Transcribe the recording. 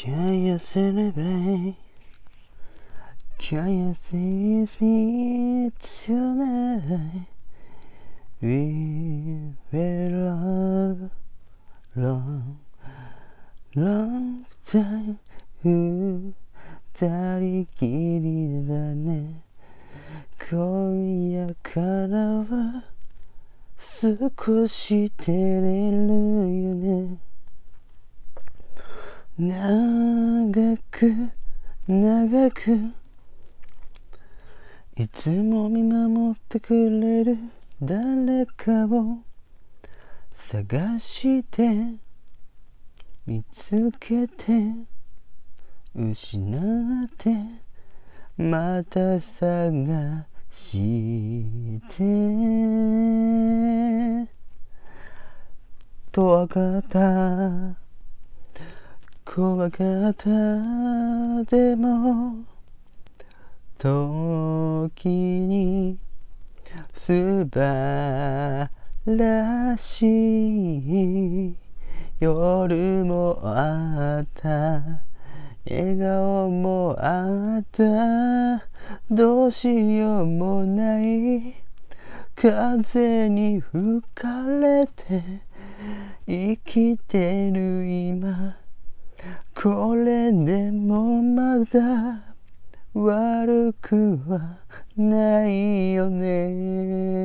Can you celebrate? Can you see me tonight? We will love long, long time 二人きりだね今夜からは少し照れるよ長く長くいつも見守ってくれる誰かを探して見つけて失ってまた探してと分かった怖かったでも時に素晴らしい夜もあった。笑顔もあった。どうしようもない風に吹かれて生きてる今。これでもまだ悪くはないよね。